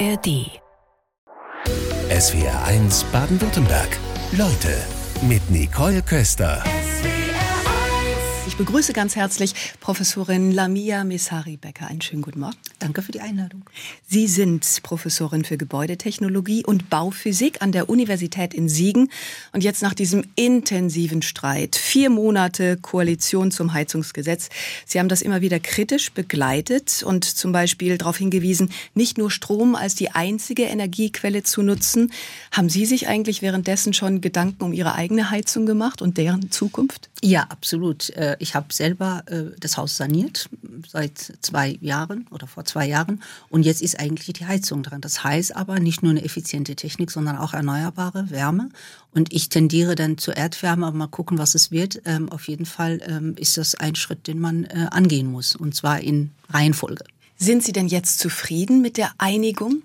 ARD. SWR 1 Baden-Württemberg. Leute mit Nicole Köster. Ich begrüße ganz herzlich Professorin Lamia Mesari-Becker. Einen schönen guten Morgen. Danke für die Einladung. Sie sind Professorin für Gebäudetechnologie und Bauphysik an der Universität in Siegen. Und jetzt nach diesem intensiven Streit, vier Monate Koalition zum Heizungsgesetz. Sie haben das immer wieder kritisch begleitet und zum Beispiel darauf hingewiesen, nicht nur Strom als die einzige Energiequelle zu nutzen. Haben Sie sich eigentlich währenddessen schon Gedanken um Ihre eigene Heizung gemacht und deren Zukunft? Ja, absolut. Äh, ich habe selber äh, das Haus saniert seit zwei Jahren oder vor zwei Jahren und jetzt ist eigentlich die Heizung dran. Das heißt aber nicht nur eine effiziente Technik, sondern auch erneuerbare Wärme. Und ich tendiere dann zur Erdwärme, aber mal gucken, was es wird. Ähm, auf jeden Fall ähm, ist das ein Schritt, den man äh, angehen muss und zwar in Reihenfolge. Sind Sie denn jetzt zufrieden mit der Einigung?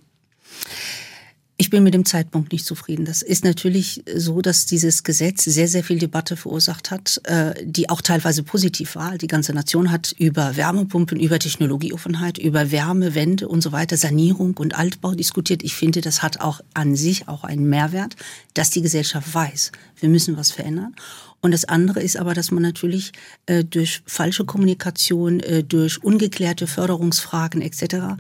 Ich bin mit dem Zeitpunkt nicht zufrieden. Das ist natürlich so, dass dieses Gesetz sehr, sehr viel Debatte verursacht hat, äh, die auch teilweise positiv war. Die ganze Nation hat über Wärmepumpen, über Technologieoffenheit, über Wärmewende und so weiter, Sanierung und Altbau diskutiert. Ich finde, das hat auch an sich auch einen Mehrwert, dass die Gesellschaft weiß, wir müssen was verändern. Und das andere ist aber, dass man natürlich äh, durch falsche Kommunikation, äh, durch ungeklärte Förderungsfragen etc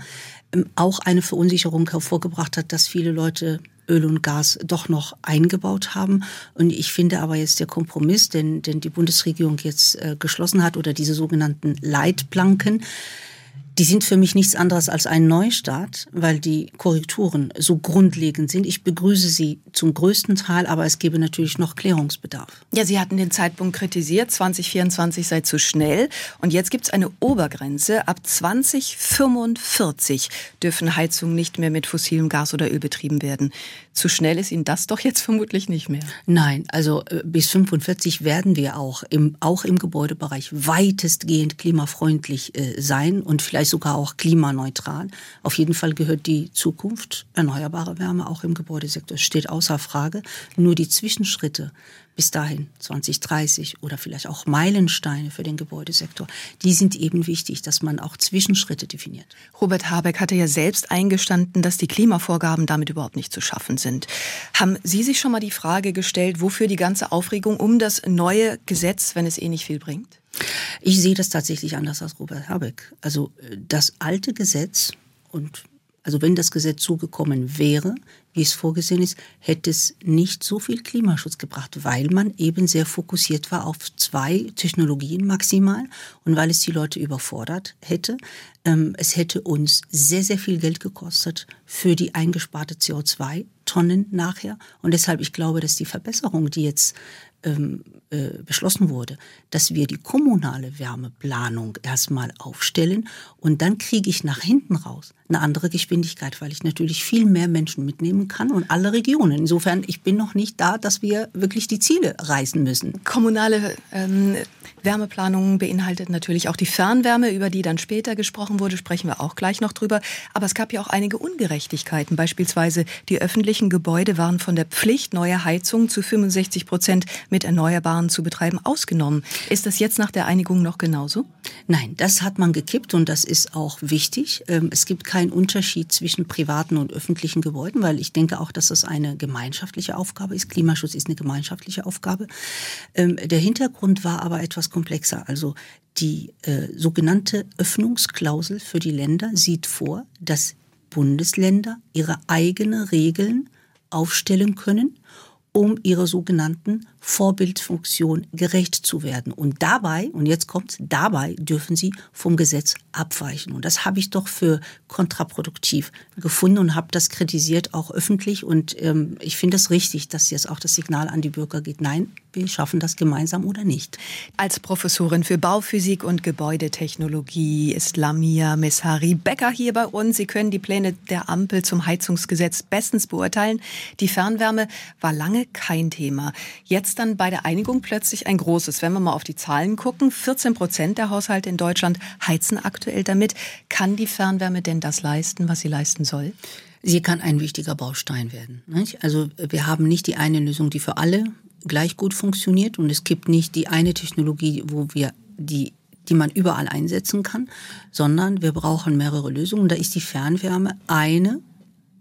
auch eine Verunsicherung hervorgebracht hat, dass viele Leute Öl und Gas doch noch eingebaut haben. Und ich finde aber jetzt der Kompromiss, den, den die Bundesregierung jetzt äh, geschlossen hat oder diese sogenannten Leitplanken, die sind für mich nichts anderes als ein Neustart, weil die Korrekturen so grundlegend sind. Ich begrüße sie zum größten Teil, aber es gäbe natürlich noch Klärungsbedarf. Ja, Sie hatten den Zeitpunkt kritisiert, 2024 sei zu schnell. Und jetzt gibt es eine Obergrenze. Ab 2045 dürfen Heizungen nicht mehr mit fossilem Gas oder Öl betrieben werden. Zu schnell ist Ihnen das doch jetzt vermutlich nicht mehr. Nein, also äh, bis 45 werden wir auch im, auch im Gebäudebereich weitestgehend klimafreundlich äh, sein und vielleicht sogar auch klimaneutral. Auf jeden Fall gehört die Zukunft erneuerbare Wärme auch im Gebäudesektor. Es steht außer Frage. Nur die Zwischenschritte bis dahin 2030 oder vielleicht auch Meilensteine für den Gebäudesektor, die sind eben wichtig, dass man auch Zwischenschritte definiert. Robert Habeck hatte ja selbst eingestanden, dass die Klimavorgaben damit überhaupt nicht zu schaffen sind. Haben Sie sich schon mal die Frage gestellt, wofür die ganze Aufregung um das neue Gesetz, wenn es eh nicht viel bringt? Ich sehe das tatsächlich anders als Robert Habeck. Also äh, das alte Gesetz und also wenn das Gesetz zugekommen wäre, wie es vorgesehen ist, hätte es nicht so viel Klimaschutz gebracht, weil man eben sehr fokussiert war auf zwei Technologien maximal und weil es die Leute überfordert hätte. Ähm, es hätte uns sehr, sehr viel Geld gekostet für die eingesparte CO2-Tonnen nachher. Und deshalb, ich glaube, dass die Verbesserung, die jetzt ähm, äh, beschlossen wurde, dass wir die kommunale Wärmeplanung erstmal aufstellen und dann kriege ich nach hinten raus eine andere Geschwindigkeit, weil ich natürlich viel mehr Menschen mitnehmen kann und alle Regionen. Insofern, ich bin noch nicht da, dass wir wirklich die Ziele reißen müssen. Kommunale ähm, Wärmeplanung beinhaltet natürlich auch die Fernwärme, über die dann später gesprochen wurde, sprechen wir auch gleich noch drüber. Aber es gab ja auch einige Ungerechtigkeiten. Beispielsweise die öffentlichen Gebäude waren von der Pflicht, neue Heizungen zu 65 Prozent mit Erneuerbaren zu betreiben, ausgenommen. Ist das jetzt nach der Einigung noch genauso? Nein, das hat man gekippt und das ist auch wichtig. Ähm, es gibt keinen Unterschied zwischen privaten und öffentlichen Gebäuden, weil ich denke auch, dass das eine gemeinschaftliche Aufgabe ist. Klimaschutz ist eine gemeinschaftliche Aufgabe. Ähm, der Hintergrund war aber etwas komplexer. Also die äh, sogenannte Öffnungsklausel für die Länder sieht vor, dass Bundesländer ihre eigenen Regeln aufstellen können um ihrer sogenannten Vorbildfunktion gerecht zu werden. Und dabei, und jetzt kommt dabei dürfen sie vom Gesetz abweichen. Und das habe ich doch für kontraproduktiv gefunden und habe das kritisiert, auch öffentlich. Und ähm, ich finde es richtig, dass jetzt auch das Signal an die Bürger geht, nein, wir schaffen das gemeinsam oder nicht. Als Professorin für Bauphysik und Gebäudetechnologie ist Lamia Messari Becker hier bei uns. Sie können die Pläne der Ampel zum Heizungsgesetz bestens beurteilen. Die Fernwärme war lange kein Thema. Jetzt dann bei der Einigung plötzlich ein großes. Wenn wir mal auf die Zahlen gucken, 14 Prozent der Haushalte in Deutschland heizen aktuell damit. Kann die Fernwärme denn das leisten, was sie leisten soll? Sie kann ein wichtiger Baustein werden. Also wir haben nicht die eine Lösung, die für alle gleich gut funktioniert und es gibt nicht die eine Technologie, wo wir die die man überall einsetzen kann, sondern wir brauchen mehrere Lösungen. Da ist die Fernwärme eine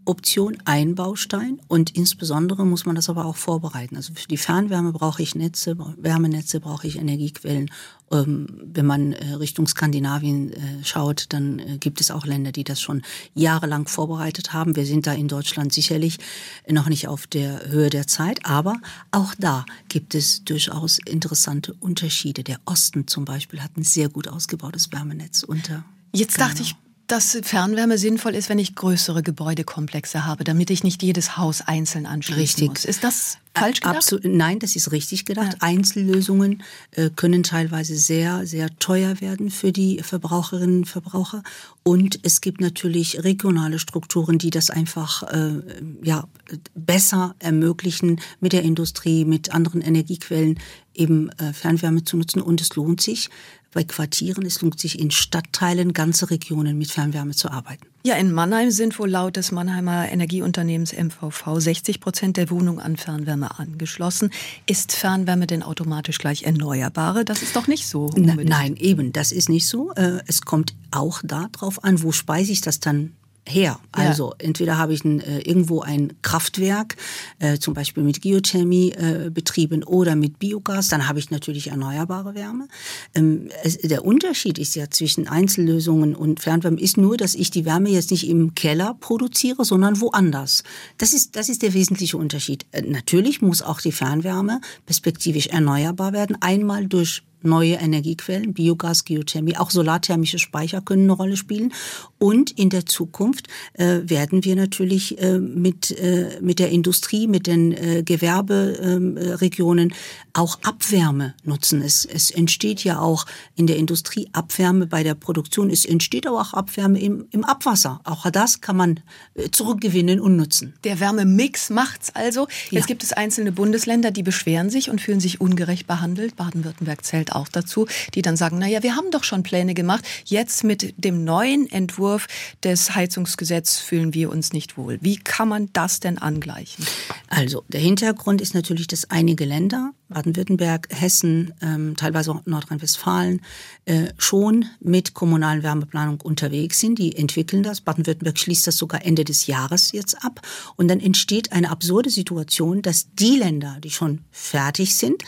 Option, ein Baustein und insbesondere muss man das aber auch vorbereiten. Also für die Fernwärme brauche ich Netze, Wärmenetze, brauche ich Energiequellen. Ähm, wenn man äh, Richtung Skandinavien äh, schaut, dann äh, gibt es auch Länder, die das schon jahrelang vorbereitet haben. Wir sind da in Deutschland sicherlich noch nicht auf der Höhe der Zeit, aber auch da gibt es durchaus interessante Unterschiede. Der Osten zum Beispiel hat ein sehr gut ausgebautes Wärmenetz unter. Jetzt dachte ich, dass Fernwärme sinnvoll ist, wenn ich größere Gebäudekomplexe habe, damit ich nicht jedes Haus einzeln anschließen richtig. muss. Ist das falsch gedacht? Absolut, nein, das ist richtig gedacht. Ja. Einzellösungen äh, können teilweise sehr, sehr teuer werden für die Verbraucherinnen und Verbraucher. Und es gibt natürlich regionale Strukturen, die das einfach äh, ja, besser ermöglichen, mit der Industrie, mit anderen Energiequellen eben äh, Fernwärme zu nutzen. Und es lohnt sich, bei Quartieren. Es lohnt sich in Stadtteilen, ganze Regionen mit Fernwärme zu arbeiten. Ja, in Mannheim sind wohl laut des Mannheimer Energieunternehmens MVV 60 Prozent der Wohnungen an Fernwärme angeschlossen. Ist Fernwärme denn automatisch gleich erneuerbare? Das ist doch nicht so. Unbedingt. Nein, eben, das ist nicht so. Äh, es kommt auch darauf an, wo speise ich das dann her. Also ja. entweder habe ich ein, äh, irgendwo ein Kraftwerk, äh, zum Beispiel mit Geothermie äh, betrieben oder mit Biogas, dann habe ich natürlich erneuerbare Wärme. Ähm, es, der Unterschied ist ja zwischen Einzellösungen und Fernwärme ist nur, dass ich die Wärme jetzt nicht im Keller produziere, sondern woanders. Das ist, das ist der wesentliche Unterschied. Äh, natürlich muss auch die Fernwärme perspektivisch erneuerbar werden, einmal durch neue Energiequellen, Biogas, Geothermie, auch solarthermische Speicher können eine Rolle spielen. Und in der Zukunft äh, werden wir natürlich äh, mit, äh, mit der Industrie, mit den äh, Gewerberegionen auch Abwärme nutzen. Es, es entsteht ja auch in der Industrie Abwärme bei der Produktion. Es entsteht aber auch Abwärme im, im Abwasser. Auch das kann man äh, zurückgewinnen und nutzen. Der Wärmemix macht's also. Jetzt ja. gibt es einzelne Bundesländer, die beschweren sich und fühlen sich ungerecht behandelt. Baden-Württemberg zählt zählt auch dazu, die dann sagen, naja, wir haben doch schon Pläne gemacht, jetzt mit dem neuen Entwurf des Heizungsgesetzes fühlen wir uns nicht wohl. Wie kann man das denn angleichen? Also der Hintergrund ist natürlich, dass einige Länder, Baden-Württemberg, Hessen, ähm, teilweise auch Nordrhein-Westfalen, äh, schon mit kommunalen Wärmeplanung unterwegs sind. Die entwickeln das. Baden-Württemberg schließt das sogar Ende des Jahres jetzt ab. Und dann entsteht eine absurde Situation, dass die Länder, die schon fertig sind,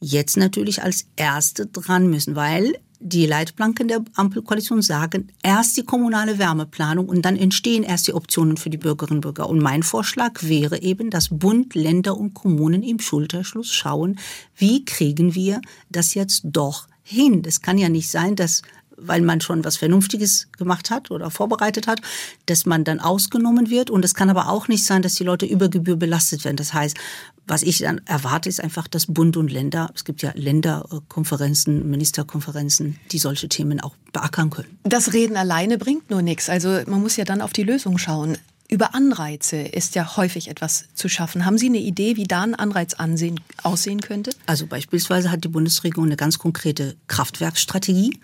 jetzt natürlich als Erste dran müssen, weil die Leitplanken der Ampelkoalition sagen, erst die kommunale Wärmeplanung und dann entstehen erst die Optionen für die Bürgerinnen und Bürger. Und mein Vorschlag wäre eben, dass Bund, Länder und Kommunen im Schulterschluss schauen, wie kriegen wir das jetzt doch hin. Das kann ja nicht sein, dass weil man schon was Vernünftiges gemacht hat oder vorbereitet hat, dass man dann ausgenommen wird. Und es kann aber auch nicht sein, dass die Leute über Gebühr belastet werden. Das heißt, was ich dann erwarte, ist einfach, dass Bund und Länder, es gibt ja Länderkonferenzen, Ministerkonferenzen, die solche Themen auch beackern können. Das Reden alleine bringt nur nichts. Also man muss ja dann auf die Lösung schauen. Über Anreize ist ja häufig etwas zu schaffen. Haben Sie eine Idee, wie da ein Anreiz ansehen, aussehen könnte? Also beispielsweise hat die Bundesregierung eine ganz konkrete Kraftwerkstrategie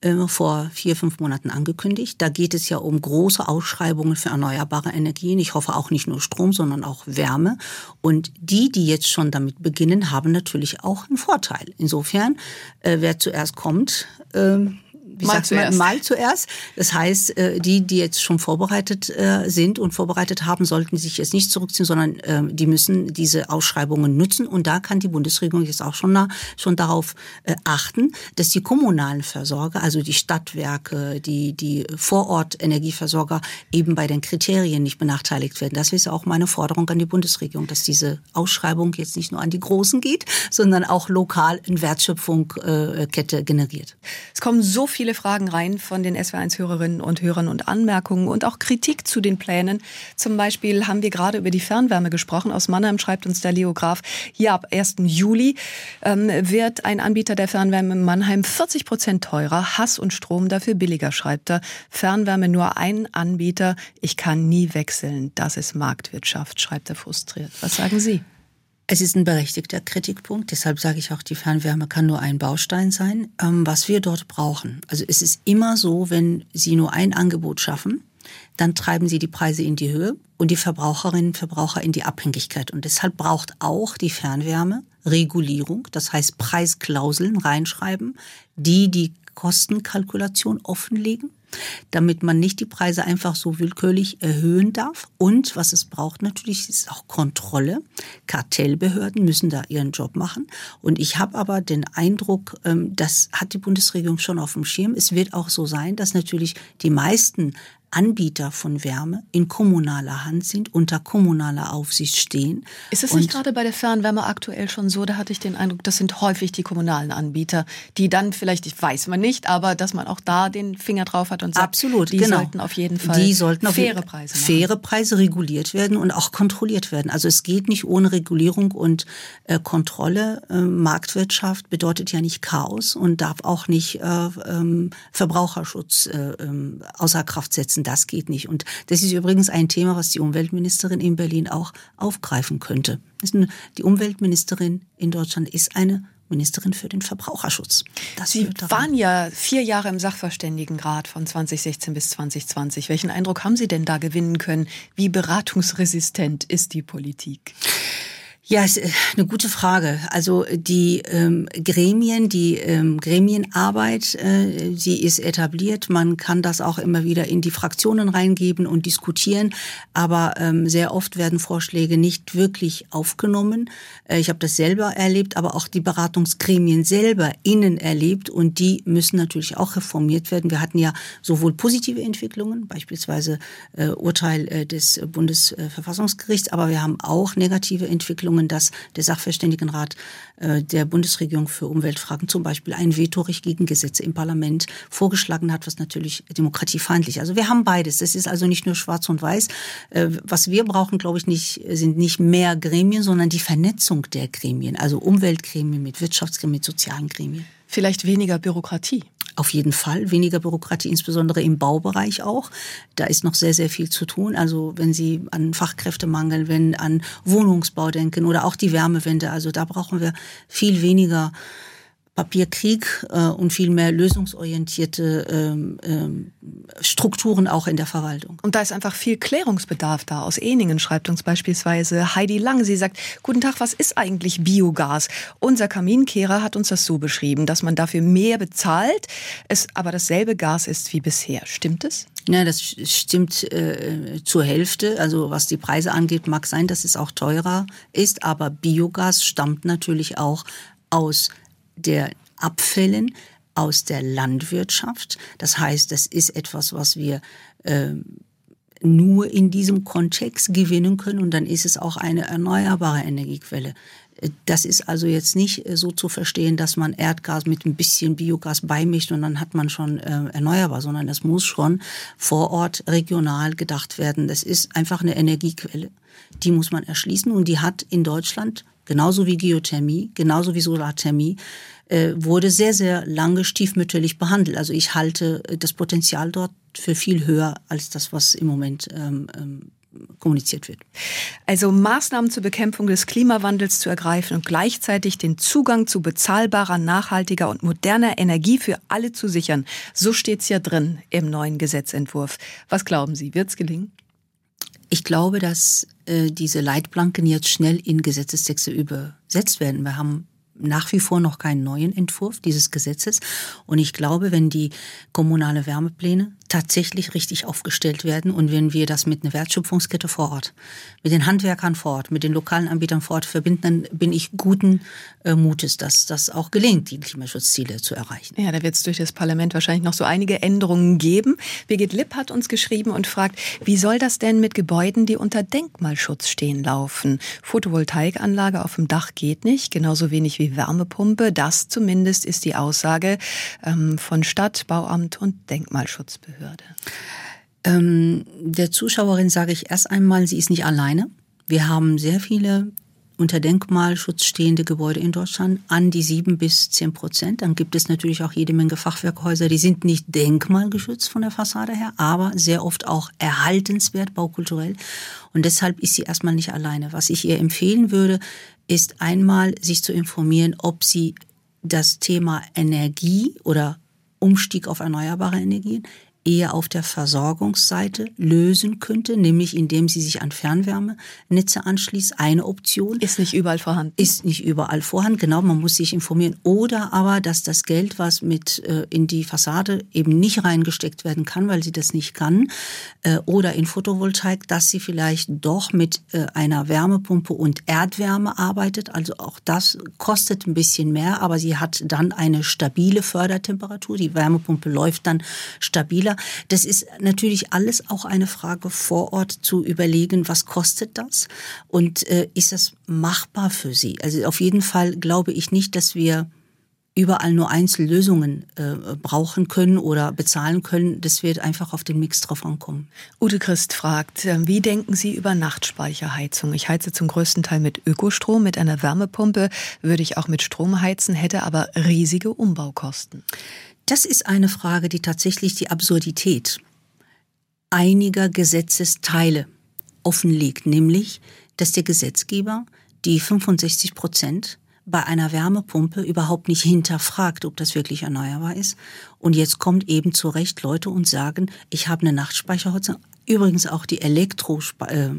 äh, vor vier, fünf Monaten angekündigt. Da geht es ja um große Ausschreibungen für erneuerbare Energien. Ich hoffe auch nicht nur Strom, sondern auch Wärme. Und die, die jetzt schon damit beginnen, haben natürlich auch einen Vorteil. Insofern, äh, wer zuerst kommt, äh, wie mal zuerst. Man, mal zuerst. Das heißt, äh, die, die jetzt schon vorbereitet äh, sind und vorbereitet haben, sollten sich jetzt nicht zurückziehen, sondern ähm, die müssen diese Ausschreibungen nutzen. Und da kann die Bundesregierung jetzt auch schon, schon darauf äh, achten, dass die kommunalen Versorger, also die Stadtwerke, die, die Vorort-Energieversorger eben bei den Kriterien nicht benachteiligt werden. Das ist auch meine Forderung an die Bundesregierung, dass diese Ausschreibung jetzt nicht nur an die Großen geht, sondern auch lokal eine Wertschöpfungskette generiert. Es kommen so viele viele Fragen rein von den SW1-Hörerinnen und Hörern und Anmerkungen und auch Kritik zu den Plänen. Zum Beispiel haben wir gerade über die Fernwärme gesprochen. Aus Mannheim schreibt uns der Leograf, hier ab 1. Juli ähm, wird ein Anbieter der Fernwärme in Mannheim 40 Prozent teurer, Hass und Strom dafür billiger, schreibt er. Fernwärme nur ein Anbieter, ich kann nie wechseln. Das ist Marktwirtschaft, schreibt er frustriert. Was sagen Sie? Es ist ein berechtigter Kritikpunkt, deshalb sage ich auch, die Fernwärme kann nur ein Baustein sein. Ähm, was wir dort brauchen, also es ist immer so, wenn Sie nur ein Angebot schaffen, dann treiben Sie die Preise in die Höhe und die Verbraucherinnen und Verbraucher in die Abhängigkeit. Und deshalb braucht auch die Fernwärme Regulierung, das heißt Preisklauseln reinschreiben, die die Kostenkalkulation offenlegen damit man nicht die Preise einfach so willkürlich erhöhen darf. Und was es braucht natürlich, ist auch Kontrolle. Kartellbehörden müssen da ihren Job machen. Und ich habe aber den Eindruck, ähm, das hat die Bundesregierung schon auf dem Schirm. Es wird auch so sein, dass natürlich die meisten Anbieter von Wärme in kommunaler Hand sind, unter kommunaler Aufsicht stehen. Ist es nicht gerade bei der Fernwärme aktuell schon so? Da hatte ich den Eindruck, das sind häufig die kommunalen Anbieter, die dann vielleicht, ich weiß man nicht, aber dass man auch da den Finger drauf hat und sagt, Absolut, die genau. sollten auf jeden Fall die sollten faire Preise machen. Faire Preise reguliert werden und auch kontrolliert werden. Also es geht nicht ohne Regulierung und äh, Kontrolle. Äh, Marktwirtschaft bedeutet ja nicht Chaos und darf auch nicht äh, ähm, Verbraucherschutz äh, ähm, außer Kraft setzen das geht nicht. Und das ist übrigens ein Thema, was die Umweltministerin in Berlin auch aufgreifen könnte. Die Umweltministerin in Deutschland ist eine Ministerin für den Verbraucherschutz. Das Sie waren ja vier Jahre im Sachverständigenrat von 2016 bis 2020. Welchen Eindruck haben Sie denn da gewinnen können? Wie beratungsresistent ist die Politik? Ja, ist äh, eine gute Frage. Also die ähm, Gremien, die ähm, Gremienarbeit, äh, sie ist etabliert. Man kann das auch immer wieder in die Fraktionen reingeben und diskutieren. Aber ähm, sehr oft werden Vorschläge nicht wirklich aufgenommen. Äh, ich habe das selber erlebt, aber auch die Beratungsgremien selber innen erlebt und die müssen natürlich auch reformiert werden. Wir hatten ja sowohl positive Entwicklungen, beispielsweise äh, Urteil äh, des Bundesverfassungsgerichts, aber wir haben auch negative Entwicklungen Entwicklungen, dass der Sachverständigenrat äh, der Bundesregierung für Umweltfragen zum Beispiel ein Vetorecht gegen Gesetze im Parlament vorgeschlagen hat, was natürlich demokratiefeindlich. Also wir haben beides. Das ist also nicht nur Schwarz und Weiß. Äh, was wir brauchen, glaube ich, nicht sind nicht mehr Gremien, sondern die Vernetzung der Gremien, also Umweltgremien mit Wirtschaftsgremien, mit sozialen Gremien. Vielleicht weniger Bürokratie. Auf jeden Fall weniger Bürokratie, insbesondere im Baubereich auch. Da ist noch sehr, sehr viel zu tun. Also wenn Sie an Fachkräftemangel, wenn an Wohnungsbau denken oder auch die Wärmewende, also da brauchen wir viel weniger Papierkrieg äh, und viel mehr lösungsorientierte ähm, ähm, Strukturen auch in der Verwaltung. Und da ist einfach viel Klärungsbedarf da. Aus Eningen schreibt uns beispielsweise Heidi Lang. Sie sagt, guten Tag, was ist eigentlich Biogas? Unser Kaminkehrer hat uns das so beschrieben, dass man dafür mehr bezahlt, es aber dasselbe Gas ist wie bisher. Stimmt es? Ja, das stimmt äh, zur Hälfte. Also was die Preise angeht, mag sein, dass es auch teurer ist, aber Biogas stammt natürlich auch aus der Abfällen aus der Landwirtschaft. Das heißt, das ist etwas, was wir äh, nur in diesem Kontext gewinnen können und dann ist es auch eine erneuerbare Energiequelle. Das ist also jetzt nicht so zu verstehen, dass man Erdgas mit ein bisschen Biogas beimischt und dann hat man schon äh, erneuerbar, sondern das muss schon vor Ort regional gedacht werden. Das ist einfach eine Energiequelle, die muss man erschließen und die hat in Deutschland genauso wie Geothermie, genauso wie Solarthermie, äh, wurde sehr, sehr lange stiefmütterlich behandelt. Also ich halte äh, das Potenzial dort für viel höher als das, was im Moment ähm, ähm, kommuniziert wird. Also Maßnahmen zur Bekämpfung des Klimawandels zu ergreifen und gleichzeitig den Zugang zu bezahlbarer, nachhaltiger und moderner Energie für alle zu sichern. So steht's ja drin im neuen Gesetzentwurf. Was glauben Sie, wird's gelingen? Ich glaube, dass äh, diese Leitplanken jetzt schnell in Gesetzestexte übersetzt werden. Wir haben nach wie vor noch keinen neuen Entwurf dieses Gesetzes. Und ich glaube, wenn die kommunale Wärmepläne tatsächlich richtig aufgestellt werden und wenn wir das mit einer Wertschöpfungskette vor Ort, mit den Handwerkern vor Ort, mit den lokalen Anbietern vor Ort verbinden, dann bin ich guten äh, Mutes, dass das auch gelingt, die Klimaschutzziele zu erreichen. Ja, da wird es durch das Parlament wahrscheinlich noch so einige Änderungen geben. Birgit Lipp hat uns geschrieben und fragt, wie soll das denn mit Gebäuden, die unter Denkmalschutz stehen, laufen? Photovoltaikanlage auf dem Dach geht nicht, genauso wenig wie Wärmepumpe. Das zumindest ist die Aussage ähm, von Stadt, Bauamt und Denkmalschutzbehörde. Behörde? Ähm, der Zuschauerin sage ich erst einmal, sie ist nicht alleine. Wir haben sehr viele unter Denkmalschutz stehende Gebäude in Deutschland an die sieben bis zehn Prozent. Dann gibt es natürlich auch jede Menge Fachwerkhäuser, die sind nicht denkmalgeschützt von der Fassade her, aber sehr oft auch erhaltenswert, baukulturell. Und deshalb ist sie erstmal nicht alleine. Was ich ihr empfehlen würde, ist einmal sich zu informieren, ob sie das Thema Energie oder Umstieg auf erneuerbare Energien eher auf der Versorgungsseite lösen könnte, nämlich indem sie sich an Fernwärmenetze anschließt. Eine Option. Ist nicht überall vorhanden. Ist nicht überall vorhanden, genau, man muss sich informieren. Oder aber, dass das Geld, was mit äh, in die Fassade eben nicht reingesteckt werden kann, weil sie das nicht kann, äh, oder in Photovoltaik, dass sie vielleicht doch mit äh, einer Wärmepumpe und Erdwärme arbeitet. Also auch das kostet ein bisschen mehr, aber sie hat dann eine stabile Fördertemperatur. Die Wärmepumpe läuft dann stabiler das ist natürlich alles auch eine Frage vor Ort zu überlegen, was kostet das und äh, ist das machbar für Sie? Also auf jeden Fall glaube ich nicht, dass wir überall nur Einzellösungen äh, brauchen können oder bezahlen können. Das wird einfach auf den Mix drauf ankommen. Ute Christ fragt, äh, wie denken Sie über Nachtspeicherheizung? Ich heize zum größten Teil mit Ökostrom, mit einer Wärmepumpe würde ich auch mit Strom heizen, hätte aber riesige Umbaukosten. Das ist eine Frage, die tatsächlich die Absurdität einiger Gesetzesteile offenlegt, nämlich, dass der Gesetzgeber die 65 Prozent bei einer Wärmepumpe überhaupt nicht hinterfragt, ob das wirklich erneuerbar ist. Und jetzt kommt eben zu Recht Leute und sagen, ich habe eine Nachtspeicherheizung. Übrigens auch die Elektro äh,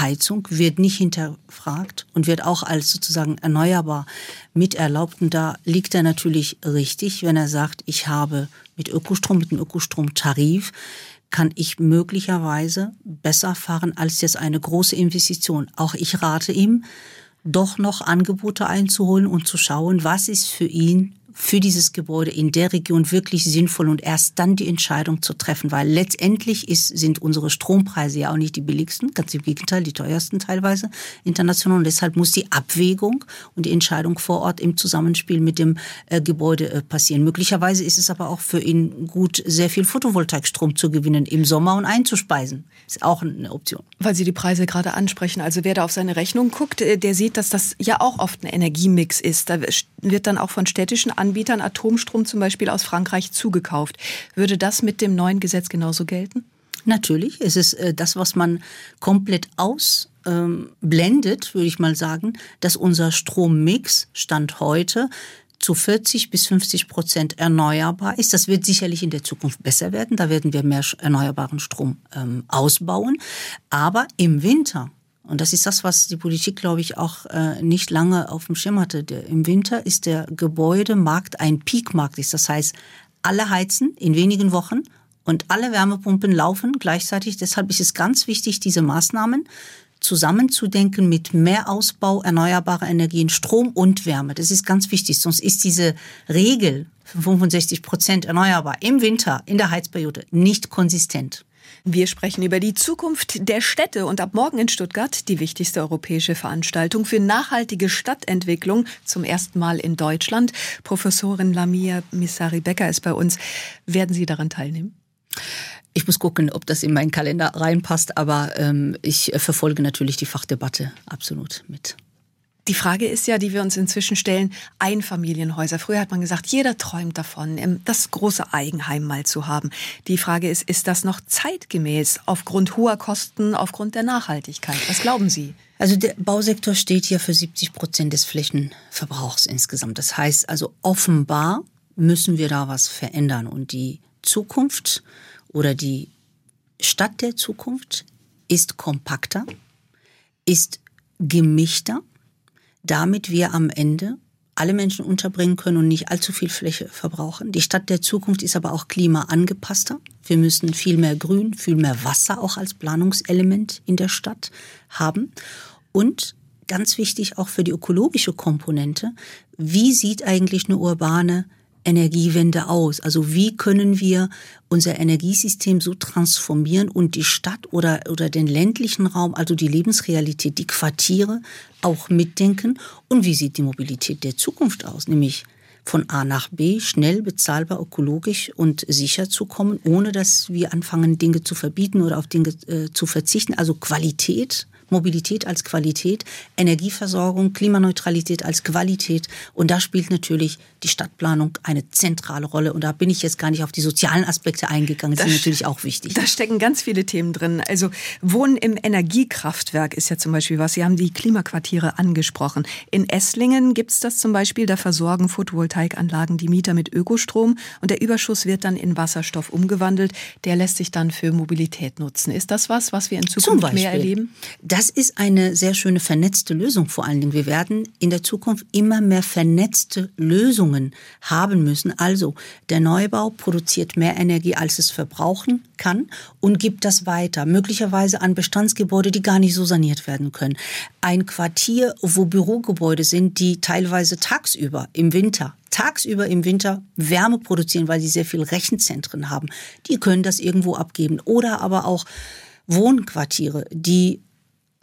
Heizung wird nicht hinterfragt und wird auch als sozusagen erneuerbar mit erlaubt. Und da liegt er natürlich richtig, wenn er sagt, ich habe mit Ökostrom, mit dem Ökostromtarif, kann ich möglicherweise besser fahren als jetzt eine große Investition. Auch ich rate ihm, doch noch Angebote einzuholen und zu schauen, was ist für ihn für dieses Gebäude in der Region wirklich sinnvoll und erst dann die Entscheidung zu treffen, weil letztendlich ist, sind unsere Strompreise ja auch nicht die billigsten, ganz im Gegenteil, die teuersten teilweise international und deshalb muss die Abwägung und die Entscheidung vor Ort im Zusammenspiel mit dem äh, Gebäude äh, passieren. Möglicherweise ist es aber auch für ihn gut, sehr viel Photovoltaikstrom zu gewinnen im Sommer und einzuspeisen. Ist auch eine Option. Weil Sie die Preise gerade ansprechen. Also wer da auf seine Rechnung guckt, äh, der sieht, dass das ja auch oft ein Energiemix ist. Da wird dann auch von städtischen Anbietern Atomstrom zum Beispiel aus Frankreich zugekauft. Würde das mit dem neuen Gesetz genauso gelten? Natürlich. Es ist äh, das, was man komplett ausblendet, ähm, würde ich mal sagen, dass unser Strommix Stand heute zu 40 bis 50 Prozent erneuerbar ist. Das wird sicherlich in der Zukunft besser werden. Da werden wir mehr erneuerbaren Strom ähm, ausbauen. Aber im Winter und das ist das, was die Politik, glaube ich, auch äh, nicht lange auf dem Schirm hatte. Der, Im Winter ist der Gebäudemarkt ein Peakmarkt. Das heißt, alle heizen in wenigen Wochen und alle Wärmepumpen laufen gleichzeitig. Deshalb ist es ganz wichtig, diese Maßnahmen zusammenzudenken mit mehr Ausbau erneuerbarer Energien, Strom und Wärme. Das ist ganz wichtig. Sonst ist diese Regel 65 Prozent erneuerbar im Winter in der Heizperiode nicht konsistent. Wir sprechen über die Zukunft der Städte und ab morgen in Stuttgart die wichtigste europäische Veranstaltung für nachhaltige Stadtentwicklung zum ersten Mal in Deutschland. Professorin Lamia Missari-Becker ist bei uns. Werden Sie daran teilnehmen? Ich muss gucken, ob das in meinen Kalender reinpasst, aber ähm, ich verfolge natürlich die Fachdebatte absolut mit. Die Frage ist ja, die wir uns inzwischen stellen, Einfamilienhäuser. Früher hat man gesagt, jeder träumt davon, das große Eigenheim mal zu haben. Die Frage ist, ist das noch zeitgemäß aufgrund hoher Kosten, aufgrund der Nachhaltigkeit? Was glauben Sie? Also der Bausektor steht ja für 70 Prozent des Flächenverbrauchs insgesamt. Das heißt also offenbar müssen wir da was verändern. Und die Zukunft oder die Stadt der Zukunft ist kompakter, ist gemischter damit wir am Ende alle Menschen unterbringen können und nicht allzu viel Fläche verbrauchen. Die Stadt der Zukunft ist aber auch klimaangepasster. Wir müssen viel mehr Grün, viel mehr Wasser auch als Planungselement in der Stadt haben. Und ganz wichtig auch für die ökologische Komponente, wie sieht eigentlich eine urbane Energiewende aus? Also wie können wir unser Energiesystem so transformieren und die Stadt oder, oder den ländlichen Raum, also die Lebensrealität, die Quartiere auch mitdenken? Und wie sieht die Mobilität der Zukunft aus? Nämlich von A nach B schnell, bezahlbar, ökologisch und sicher zu kommen, ohne dass wir anfangen, Dinge zu verbieten oder auf Dinge äh, zu verzichten. Also Qualität Mobilität als Qualität, Energieversorgung, Klimaneutralität als Qualität. Und da spielt natürlich die Stadtplanung eine zentrale Rolle. Und da bin ich jetzt gar nicht auf die sozialen Aspekte eingegangen. Das, das sind natürlich auch wichtig. Da stecken ganz viele Themen drin. Also Wohnen im Energiekraftwerk ist ja zum Beispiel was. Sie haben die Klimaquartiere angesprochen. In Esslingen gibt es das zum Beispiel. Da versorgen Photovoltaikanlagen die Mieter mit Ökostrom und der Überschuss wird dann in Wasserstoff umgewandelt. Der lässt sich dann für Mobilität nutzen. Ist das was, was wir in Zukunft mehr erleben? Das ist eine sehr schöne vernetzte Lösung vor allen Dingen. Wir werden in der Zukunft immer mehr vernetzte Lösungen haben müssen. Also der Neubau produziert mehr Energie, als es verbrauchen kann und gibt das weiter, möglicherweise an Bestandsgebäude, die gar nicht so saniert werden können. Ein Quartier, wo Bürogebäude sind, die teilweise tagsüber im Winter tagsüber im Winter Wärme produzieren, weil sie sehr viel Rechenzentren haben. Die können das irgendwo abgeben. Oder aber auch Wohnquartiere, die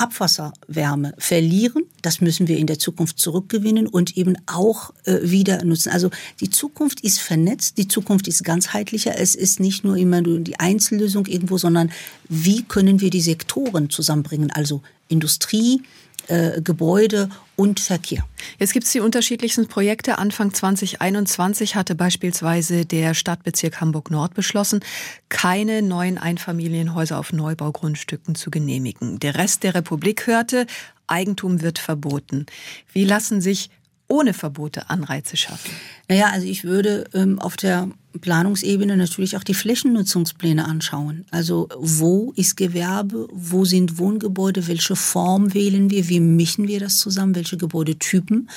Abwasserwärme verlieren. Das müssen wir in der Zukunft zurückgewinnen und eben auch äh, wieder nutzen. Also die Zukunft ist vernetzt, die Zukunft ist ganzheitlicher. Es ist nicht nur immer nur die Einzellösung irgendwo, sondern wie können wir die Sektoren zusammenbringen? Also Industrie, äh, Gebäude und Verkehr. Jetzt gibt es die unterschiedlichsten Projekte. Anfang 2021 hatte beispielsweise der Stadtbezirk Hamburg-Nord beschlossen, keine neuen Einfamilienhäuser auf Neubaugrundstücken zu genehmigen. Der Rest der Republik hörte, Eigentum wird verboten. Wie lassen sich ohne Verbote Anreize schaffen? Naja, also ich würde ähm, auf der Planungsebene natürlich auch die Flächennutzungspläne anschauen. Also wo ist Gewerbe, wo sind Wohngebäude, welche Form wählen wir, wie mischen wir das zusammen, welche Gebäudetypen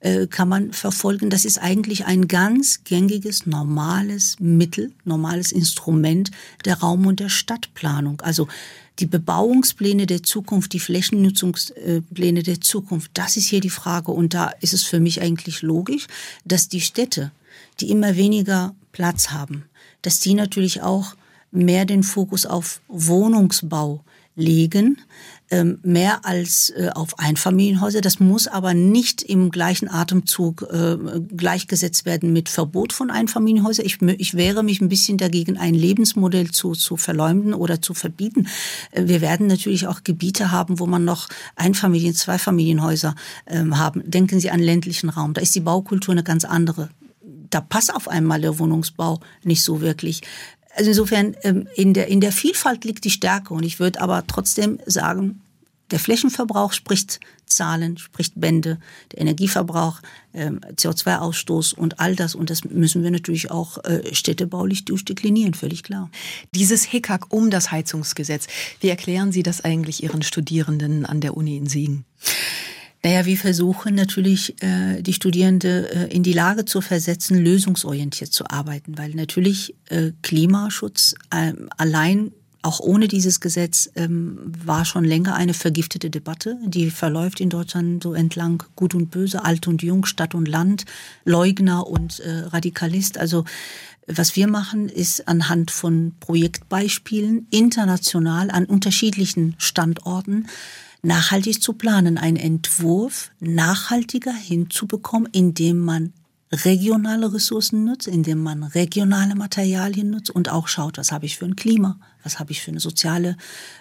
äh, kann man verfolgen. Das ist eigentlich ein ganz gängiges, normales Mittel, normales Instrument der Raum- und der Stadtplanung. Also die Bebauungspläne der Zukunft, die Flächennutzungspläne der Zukunft, das ist hier die Frage. Und da ist es für mich eigentlich logisch, dass die Städte, die immer weniger Platz haben, dass die natürlich auch mehr den Fokus auf Wohnungsbau legen, ähm, mehr als äh, auf Einfamilienhäuser. Das muss aber nicht im gleichen Atemzug äh, gleichgesetzt werden mit Verbot von Einfamilienhäusern. Ich, ich wehre mich ein bisschen dagegen, ein Lebensmodell zu, zu verleumden oder zu verbieten. Äh, wir werden natürlich auch Gebiete haben, wo man noch Einfamilien-, Zweifamilienhäuser ähm, haben. Denken Sie an ländlichen Raum. Da ist die Baukultur eine ganz andere da passt auf einmal der Wohnungsbau nicht so wirklich. Also insofern, ähm, in der, in der Vielfalt liegt die Stärke. Und ich würde aber trotzdem sagen, der Flächenverbrauch spricht Zahlen, spricht Bände, der Energieverbrauch, ähm, CO2-Ausstoß und all das. Und das müssen wir natürlich auch äh, städtebaulich durchdeklinieren, völlig klar. Dieses Hickhack um das Heizungsgesetz, wie erklären Sie das eigentlich Ihren Studierenden an der Uni in Siegen? Naja, wir versuchen natürlich, äh, die Studierende äh, in die Lage zu versetzen, lösungsorientiert zu arbeiten, weil natürlich äh, Klimaschutz äh, allein auch ohne dieses Gesetz ähm, war schon länger eine vergiftete Debatte. Die verläuft in Deutschland so entlang Gut und Böse, Alt und Jung, Stadt und Land, Leugner und äh, Radikalist. Also was wir machen, ist anhand von Projektbeispielen international an unterschiedlichen Standorten nachhaltig zu planen, einen Entwurf nachhaltiger hinzubekommen, indem man regionale Ressourcen nutzt, indem man regionale Materialien nutzt und auch schaut, was habe ich für ein Klima, was habe ich für ein soziale,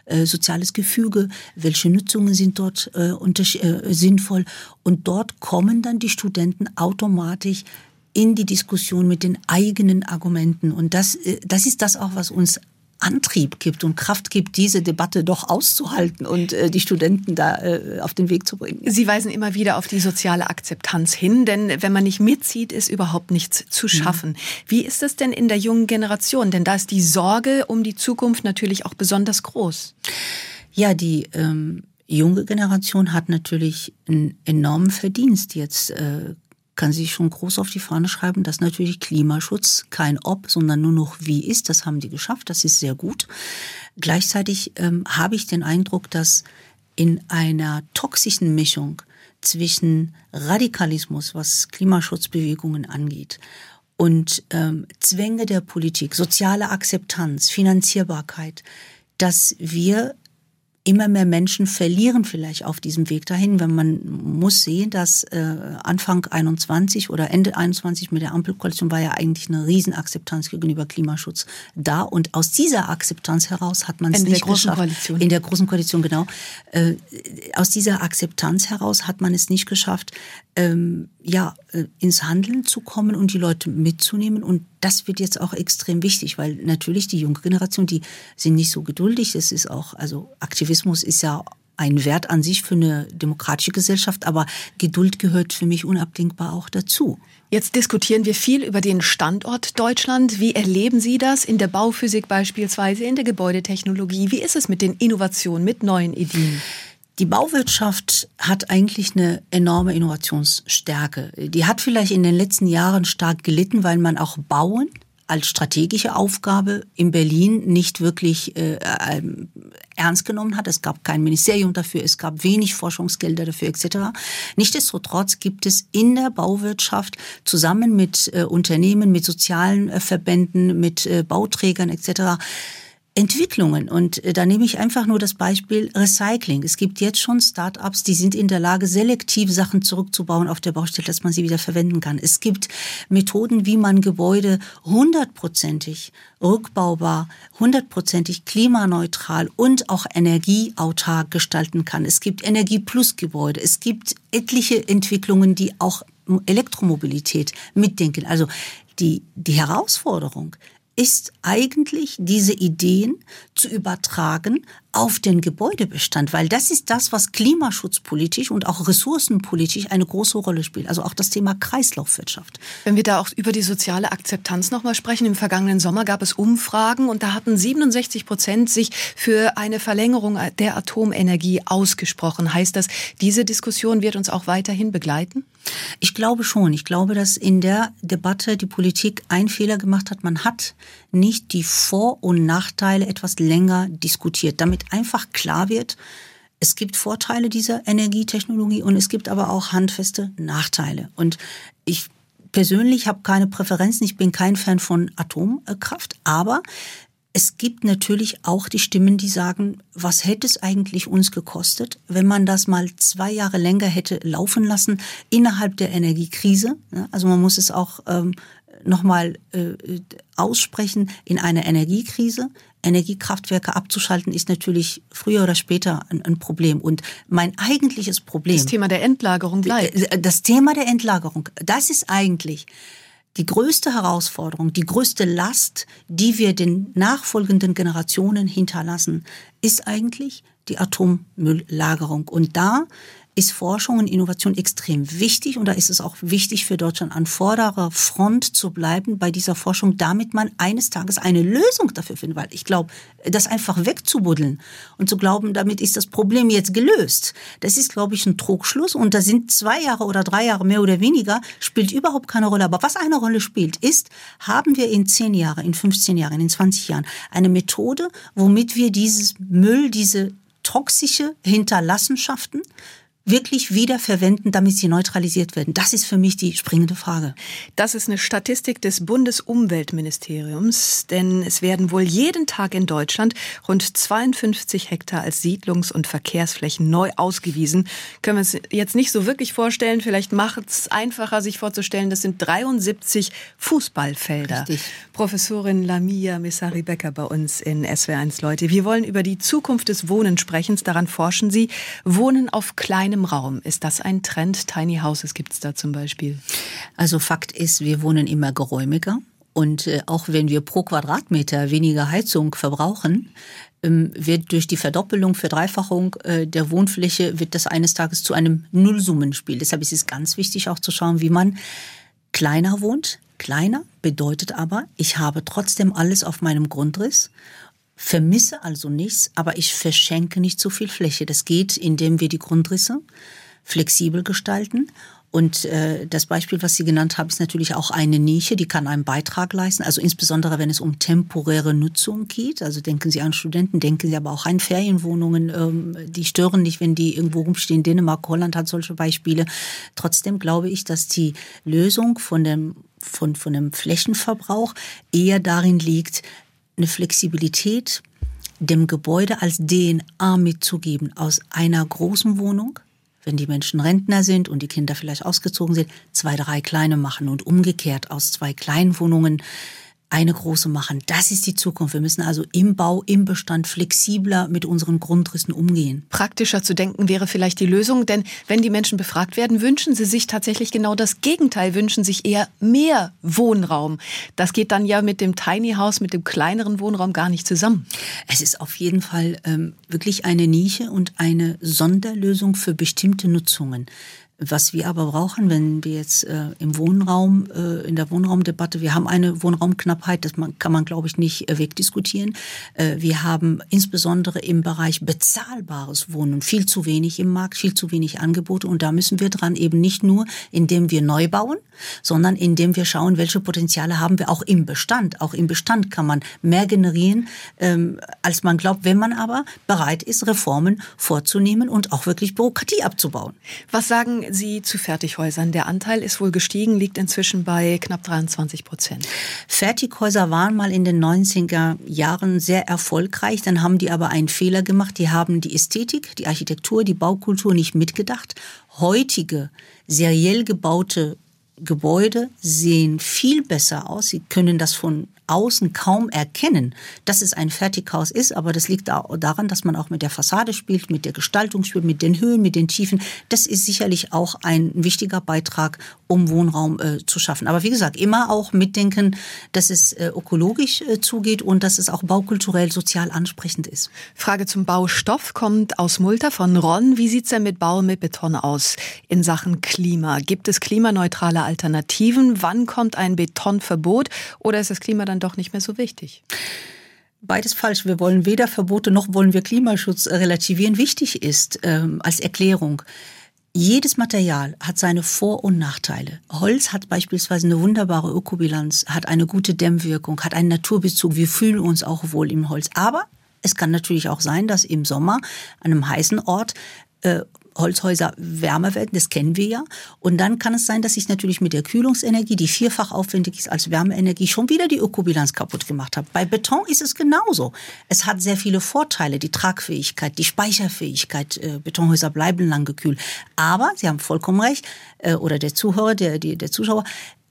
äh, soziales Gefüge, welche Nutzungen sind dort äh, äh, sinnvoll. Und dort kommen dann die Studenten automatisch in die Diskussion mit den eigenen Argumenten. Und das, äh, das ist das auch, was uns Antrieb gibt und Kraft gibt, diese Debatte doch auszuhalten und äh, die Studenten da äh, auf den Weg zu bringen. Sie weisen immer wieder auf die soziale Akzeptanz hin, denn wenn man nicht mitzieht, ist überhaupt nichts zu mhm. schaffen. Mhm. Wie ist es denn in der jungen Generation? Denn da ist die Sorge um die Zukunft natürlich auch besonders groß. Ja, die ähm, junge Generation hat natürlich einen enormen Verdienst jetzt äh, kann sich schon groß auf die Fahne schreiben, dass natürlich Klimaschutz kein Ob, sondern nur noch wie ist. Das haben die geschafft. Das ist sehr gut. Gleichzeitig ähm, habe ich den Eindruck, dass in einer toxischen Mischung zwischen Radikalismus, was Klimaschutzbewegungen angeht, und ähm, Zwänge der Politik, soziale Akzeptanz, Finanzierbarkeit, dass wir immer mehr Menschen verlieren vielleicht auf diesem Weg dahin, wenn man muss sehen, dass äh, Anfang 21 oder Ende 21 mit der Ampelkoalition war ja eigentlich eine Riesenakzeptanz gegenüber Klimaschutz da und aus dieser Akzeptanz heraus hat man es nicht geschafft. Koalition. In der großen Koalition genau. Äh, aus dieser Akzeptanz heraus hat man es nicht geschafft, ähm, ja äh, ins Handeln zu kommen und die Leute mitzunehmen und das wird jetzt auch extrem wichtig, weil natürlich die junge Generation, die sind nicht so geduldig. Es ist auch, also Aktivismus ist ja ein Wert an sich für eine demokratische Gesellschaft, aber Geduld gehört für mich unabdingbar auch dazu. Jetzt diskutieren wir viel über den Standort Deutschland. Wie erleben Sie das in der Bauphysik beispielsweise, in der Gebäudetechnologie? Wie ist es mit den Innovationen, mit neuen Ideen? Die Bauwirtschaft hat eigentlich eine enorme Innovationsstärke. Die hat vielleicht in den letzten Jahren stark gelitten, weil man auch Bauen als strategische Aufgabe in Berlin nicht wirklich äh, äh, ernst genommen hat. Es gab kein Ministerium dafür, es gab wenig Forschungsgelder dafür etc. Nichtsdestotrotz gibt es in der Bauwirtschaft zusammen mit äh, Unternehmen, mit sozialen äh, Verbänden, mit äh, Bauträgern etc Entwicklungen. Und äh, da nehme ich einfach nur das Beispiel Recycling. Es gibt jetzt schon Start-ups, die sind in der Lage, selektiv Sachen zurückzubauen auf der Baustelle, dass man sie wieder verwenden kann. Es gibt Methoden, wie man Gebäude hundertprozentig rückbaubar, hundertprozentig klimaneutral und auch energieautark gestalten kann. Es gibt Energie-Plus-Gebäude. Es gibt etliche Entwicklungen, die auch Elektromobilität mitdenken. Also die, die Herausforderung ist eigentlich, diese Ideen zu übertragen auf den Gebäudebestand, weil das ist das, was klimaschutzpolitisch und auch ressourcenpolitisch eine große Rolle spielt. Also auch das Thema Kreislaufwirtschaft. Wenn wir da auch über die soziale Akzeptanz nochmal sprechen, im vergangenen Sommer gab es Umfragen und da hatten 67 Prozent sich für eine Verlängerung der Atomenergie ausgesprochen. Heißt das, diese Diskussion wird uns auch weiterhin begleiten? Ich glaube schon. Ich glaube, dass in der Debatte die Politik einen Fehler gemacht hat. Man hat nicht die Vor- und Nachteile etwas länger diskutiert, damit einfach klar wird, es gibt Vorteile dieser Energietechnologie und es gibt aber auch handfeste Nachteile. Und ich persönlich habe keine Präferenzen, ich bin kein Fan von Atomkraft, aber es gibt natürlich auch die Stimmen, die sagen, was hätte es eigentlich uns gekostet, wenn man das mal zwei Jahre länger hätte laufen lassen innerhalb der Energiekrise. Also man muss es auch ähm, nochmal äh, aussprechen, in einer Energiekrise Energiekraftwerke abzuschalten, ist natürlich früher oder später ein, ein, Problem. Und mein eigentliches Problem. Das Thema der Endlagerung bleibt. Äh, das Thema der Endlagerung, das ist eigentlich die größte Herausforderung, die größte Last, die wir den nachfolgenden Generationen hinterlassen, ist eigentlich die Atommülllagerung. Und da ist Forschung und Innovation extrem wichtig und da ist es auch wichtig für Deutschland an vorderer Front zu bleiben bei dieser Forschung, damit man eines Tages eine Lösung dafür findet. Weil ich glaube, das einfach wegzubuddeln und zu glauben, damit ist das Problem jetzt gelöst, das ist, glaube ich, ein Trugschluss und da sind zwei Jahre oder drei Jahre mehr oder weniger, spielt überhaupt keine Rolle. Aber was eine Rolle spielt, ist, haben wir in zehn Jahren, in 15 Jahren, in 20 Jahren eine Methode, womit wir dieses Müll, diese toxische Hinterlassenschaften wirklich wiederverwenden, damit sie neutralisiert werden? Das ist für mich die springende Frage. Das ist eine Statistik des Bundesumweltministeriums, denn es werden wohl jeden Tag in Deutschland rund 52 Hektar als Siedlungs- und Verkehrsflächen neu ausgewiesen. Können wir uns jetzt nicht so wirklich vorstellen. Vielleicht macht es einfacher, sich vorzustellen, das sind 73 Fußballfelder. Richtig. Professorin Lamia Messari-Becker bei uns in SW1 Leute. Wir wollen über die Zukunft des Wohnens sprechen. Daran forschen Sie. Wohnen auf kleinen kleinem Raum. Ist das ein Trend? Tiny Houses gibt es da zum Beispiel. Also Fakt ist, wir wohnen immer geräumiger. Und äh, auch wenn wir pro Quadratmeter weniger Heizung verbrauchen, ähm, wird durch die Verdoppelung, Verdreifachung äh, der Wohnfläche, wird das eines Tages zu einem Nullsummenspiel. Deshalb ist es ganz wichtig auch zu schauen, wie man kleiner wohnt. Kleiner bedeutet aber, ich habe trotzdem alles auf meinem Grundriss vermisse also nichts, aber ich verschenke nicht so viel Fläche. Das geht, indem wir die Grundrisse flexibel gestalten. Und äh, das Beispiel, was Sie genannt haben, ist natürlich auch eine Nische, die kann einen Beitrag leisten. Also insbesondere, wenn es um temporäre Nutzung geht. Also denken Sie an Studenten, denken Sie aber auch an Ferienwohnungen. Ähm, die stören nicht, wenn die irgendwo rumstehen. Dänemark, Holland hat solche Beispiele. Trotzdem glaube ich, dass die Lösung von dem von, von dem Flächenverbrauch eher darin liegt, eine Flexibilität dem Gebäude als DNA mitzugeben aus einer großen Wohnung, wenn die Menschen Rentner sind und die Kinder vielleicht ausgezogen sind, zwei, drei kleine machen und umgekehrt aus zwei kleinen Wohnungen eine große machen. Das ist die Zukunft. Wir müssen also im Bau, im Bestand flexibler mit unseren Grundrissen umgehen. Praktischer zu denken wäre vielleicht die Lösung, denn wenn die Menschen befragt werden, wünschen sie sich tatsächlich genau das Gegenteil, wünschen sich eher mehr Wohnraum. Das geht dann ja mit dem Tiny House, mit dem kleineren Wohnraum gar nicht zusammen. Es ist auf jeden Fall ähm, wirklich eine Nische und eine Sonderlösung für bestimmte Nutzungen. Was wir aber brauchen, wenn wir jetzt äh, im Wohnraum, äh, in der Wohnraumdebatte, wir haben eine Wohnraumknappheit, das man, kann man, glaube ich, nicht äh, wegdiskutieren. Äh, wir haben insbesondere im Bereich bezahlbares Wohnen viel zu wenig im Markt, viel zu wenig Angebote. Und da müssen wir dran eben nicht nur, indem wir neu bauen, sondern indem wir schauen, welche Potenziale haben wir auch im Bestand. Auch im Bestand kann man mehr generieren, ähm, als man glaubt, wenn man aber bereit ist, Reformen vorzunehmen und auch wirklich Bürokratie abzubauen. Was sagen Sie zu Fertighäusern? Der Anteil ist wohl gestiegen, liegt inzwischen bei knapp 23 Prozent. Fertighäuser waren mal in den 90er Jahren sehr erfolgreich. Dann haben die aber einen Fehler gemacht. Die haben die Ästhetik, die Architektur, die Baukultur nicht mitgedacht. Heutige seriell gebaute Gebäude sehen viel besser aus. Sie können das von außen kaum erkennen, dass es ein Fertighaus ist, aber das liegt daran, dass man auch mit der Fassade spielt, mit der Gestaltung spielt, mit den Höhen, mit den Tiefen. Das ist sicherlich auch ein wichtiger Beitrag, um Wohnraum äh, zu schaffen. Aber wie gesagt, immer auch mitdenken, dass es äh, ökologisch äh, zugeht und dass es auch baukulturell sozial ansprechend ist. Frage zum Baustoff kommt aus Multa von Ron. Wie sieht es denn mit Bau mit Beton aus in Sachen Klima? Gibt es klimaneutrale Alternativen? Wann kommt ein Betonverbot oder ist das Klima dann doch nicht mehr so wichtig. Beides falsch. Wir wollen weder Verbote noch wollen wir Klimaschutz relativieren. Wichtig ist ähm, als Erklärung, jedes Material hat seine Vor- und Nachteile. Holz hat beispielsweise eine wunderbare Ökobilanz, hat eine gute Dämmwirkung, hat einen Naturbezug. Wir fühlen uns auch wohl im Holz. Aber es kann natürlich auch sein, dass im Sommer an einem heißen Ort äh, Holzhäuser wärmer werden, das kennen wir ja. Und dann kann es sein, dass ich natürlich mit der Kühlungsenergie, die vierfach aufwendig ist als Wärmeenergie, schon wieder die Ökobilanz kaputt gemacht habe. Bei Beton ist es genauso. Es hat sehr viele Vorteile, die Tragfähigkeit, die Speicherfähigkeit. Äh, Betonhäuser bleiben lang gekühlt. Aber, Sie haben vollkommen recht, äh, oder der Zuhörer, der, der Zuschauer,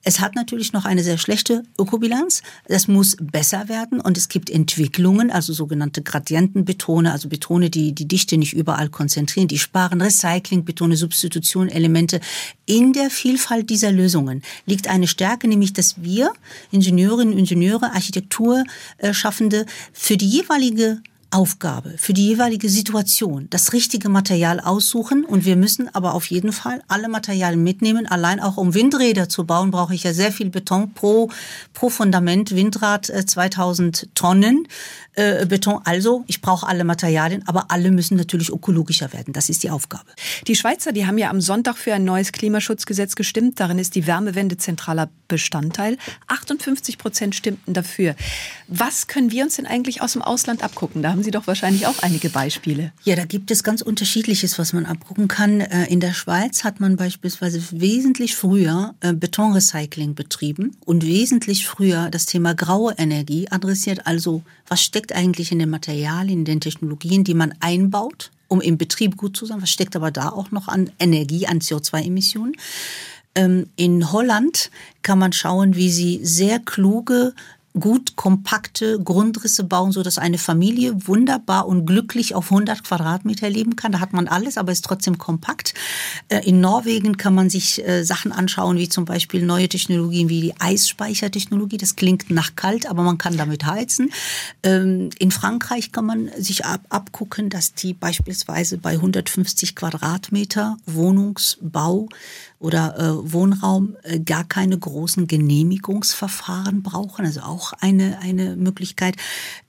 es hat natürlich noch eine sehr schlechte Ökobilanz. Das muss besser werden und es gibt Entwicklungen, also sogenannte Gradientenbetone, also Betone, die die Dichte nicht überall konzentrieren, die sparen, Recyclingbetone, Substitutionelemente. In der Vielfalt dieser Lösungen liegt eine Stärke, nämlich dass wir Ingenieurinnen, Ingenieure, Architekturschaffende für die jeweilige Aufgabe, für die jeweilige Situation das richtige Material aussuchen. Und wir müssen aber auf jeden Fall alle Materialien mitnehmen. Allein auch um Windräder zu bauen, brauche ich ja sehr viel Beton pro, pro Fundament. Windrad 2000 äh, Tonnen äh, Beton. Also ich brauche alle Materialien, aber alle müssen natürlich ökologischer werden. Das ist die Aufgabe. Die Schweizer, die haben ja am Sonntag für ein neues Klimaschutzgesetz gestimmt. Darin ist die Wärmewende zentraler Bestandteil. 58 Prozent stimmten dafür. Was können wir uns denn eigentlich aus dem Ausland abgucken? Da haben Sie doch wahrscheinlich auch einige Beispiele. Ja, da gibt es ganz unterschiedliches, was man abgucken kann. Äh, in der Schweiz hat man beispielsweise wesentlich früher äh, Betonrecycling betrieben und wesentlich früher das Thema graue Energie adressiert. Also was steckt eigentlich in den Materialien, in den Technologien, die man einbaut, um im Betrieb gut zu sein? Was steckt aber da auch noch an Energie, an CO2-Emissionen? Ähm, in Holland kann man schauen, wie sie sehr kluge gut kompakte Grundrisse bauen, so dass eine Familie wunderbar und glücklich auf 100 Quadratmeter leben kann. Da hat man alles, aber ist trotzdem kompakt. Äh, in Norwegen kann man sich äh, Sachen anschauen, wie zum Beispiel neue Technologien wie die Eisspeichertechnologie. Das klingt nach kalt, aber man kann damit heizen. Ähm, in Frankreich kann man sich ab abgucken, dass die beispielsweise bei 150 Quadratmeter Wohnungsbau oder äh, Wohnraum äh, gar keine großen Genehmigungsverfahren brauchen. Also auch eine, eine Möglichkeit.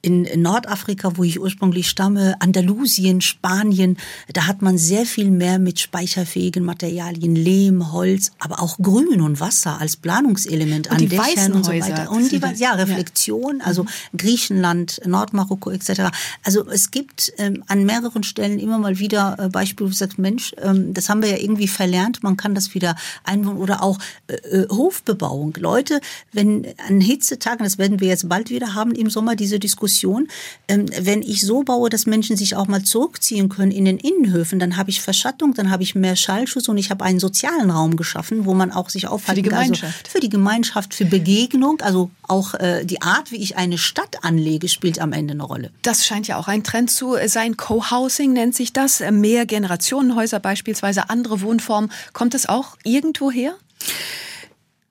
In, in Nordafrika, wo ich ursprünglich stamme, Andalusien, Spanien, da hat man sehr viel mehr mit speicherfähigen Materialien, Lehm, Holz, aber auch Grün und Wasser als Planungselement und an die Dächern und so weiter. Und die, ja, Reflexion, ja. also Griechenland, Nordmarokko etc. Also es gibt ähm, an mehreren Stellen immer mal wieder äh, Beispiele, wo ich sage, Mensch, ähm, das haben wir ja irgendwie verlernt, man kann das wieder wieder einwohnen oder auch äh, äh, Hofbebauung. Leute, wenn an Hitzetagen, das werden wir jetzt bald wieder haben im Sommer diese Diskussion. Ähm, wenn ich so baue, dass Menschen sich auch mal zurückziehen können in den Innenhöfen, dann habe ich Verschattung, dann habe ich mehr Schallschutz und ich habe einen sozialen Raum geschaffen, wo man auch sich aufhalten kann. Für die also Gemeinschaft. Also für die Gemeinschaft, für Begegnung, also auch äh, die Art, wie ich eine Stadt anlege, spielt am Ende eine Rolle. Das scheint ja auch ein Trend zu sein. Co-Housing nennt sich das. Mehr Generationenhäuser beispielsweise, andere Wohnformen. Kommt das auch irgendwo her?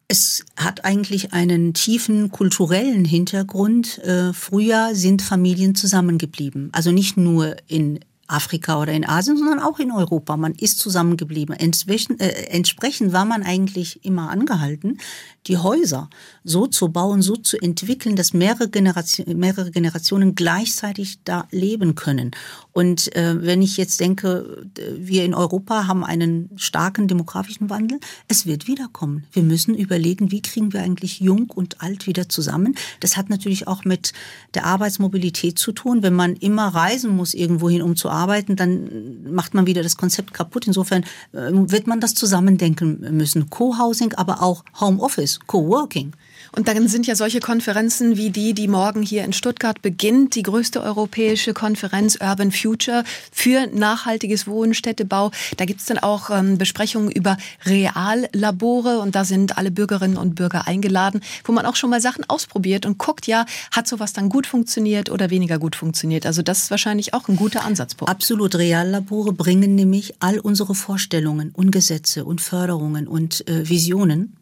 Es hat eigentlich einen tiefen kulturellen Hintergrund. Äh, früher sind Familien zusammengeblieben. Also nicht nur in Afrika oder in Asien, sondern auch in Europa. Man ist zusammengeblieben. Äh, entsprechend war man eigentlich immer angehalten, die Häuser so zu bauen, so zu entwickeln, dass mehrere, Generation, mehrere Generationen gleichzeitig da leben können. Und äh, wenn ich jetzt denke, wir in Europa haben einen starken demografischen Wandel, es wird wiederkommen. Wir müssen überlegen, wie kriegen wir eigentlich jung und alt wieder zusammen. Das hat natürlich auch mit der Arbeitsmobilität zu tun. Wenn man immer reisen muss irgendwohin, um zu arbeiten, dann macht man wieder das Konzept kaputt. Insofern äh, wird man das zusammendenken müssen. Co-Housing, aber auch Homeoffice, Co-Working. Und dann sind ja solche Konferenzen wie die, die morgen hier in Stuttgart beginnt, die größte europäische Konferenz Urban Future für nachhaltiges Wohnen, Städtebau. Da gibt es dann auch ähm, Besprechungen über Reallabore und da sind alle Bürgerinnen und Bürger eingeladen, wo man auch schon mal Sachen ausprobiert und guckt, ja, hat sowas dann gut funktioniert oder weniger gut funktioniert. Also das ist wahrscheinlich auch ein guter Ansatzpunkt. Absolut. Reallabore bringen nämlich all unsere Vorstellungen und Gesetze und Förderungen und äh, Visionen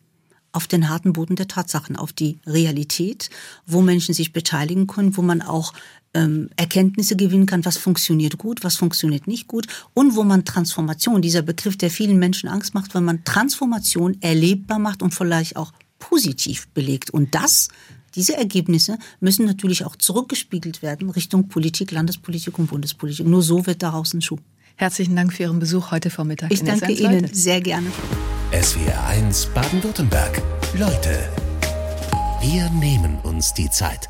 auf den harten Boden der Tatsachen, auf die Realität, wo Menschen sich beteiligen können, wo man auch ähm, Erkenntnisse gewinnen kann, was funktioniert gut, was funktioniert nicht gut und wo man Transformation, dieser Begriff, der vielen Menschen Angst macht, wenn man Transformation erlebbar macht und vielleicht auch positiv belegt. Und das diese Ergebnisse müssen natürlich auch zurückgespiegelt werden Richtung Politik, Landespolitik und Bundespolitik. Nur so wird daraus ein Schuh. Herzlichen Dank für Ihren Besuch heute Vormittag. Ich danke Ihnen sehr gerne. SWR 1 Baden-Württemberg. Leute, wir nehmen uns die Zeit.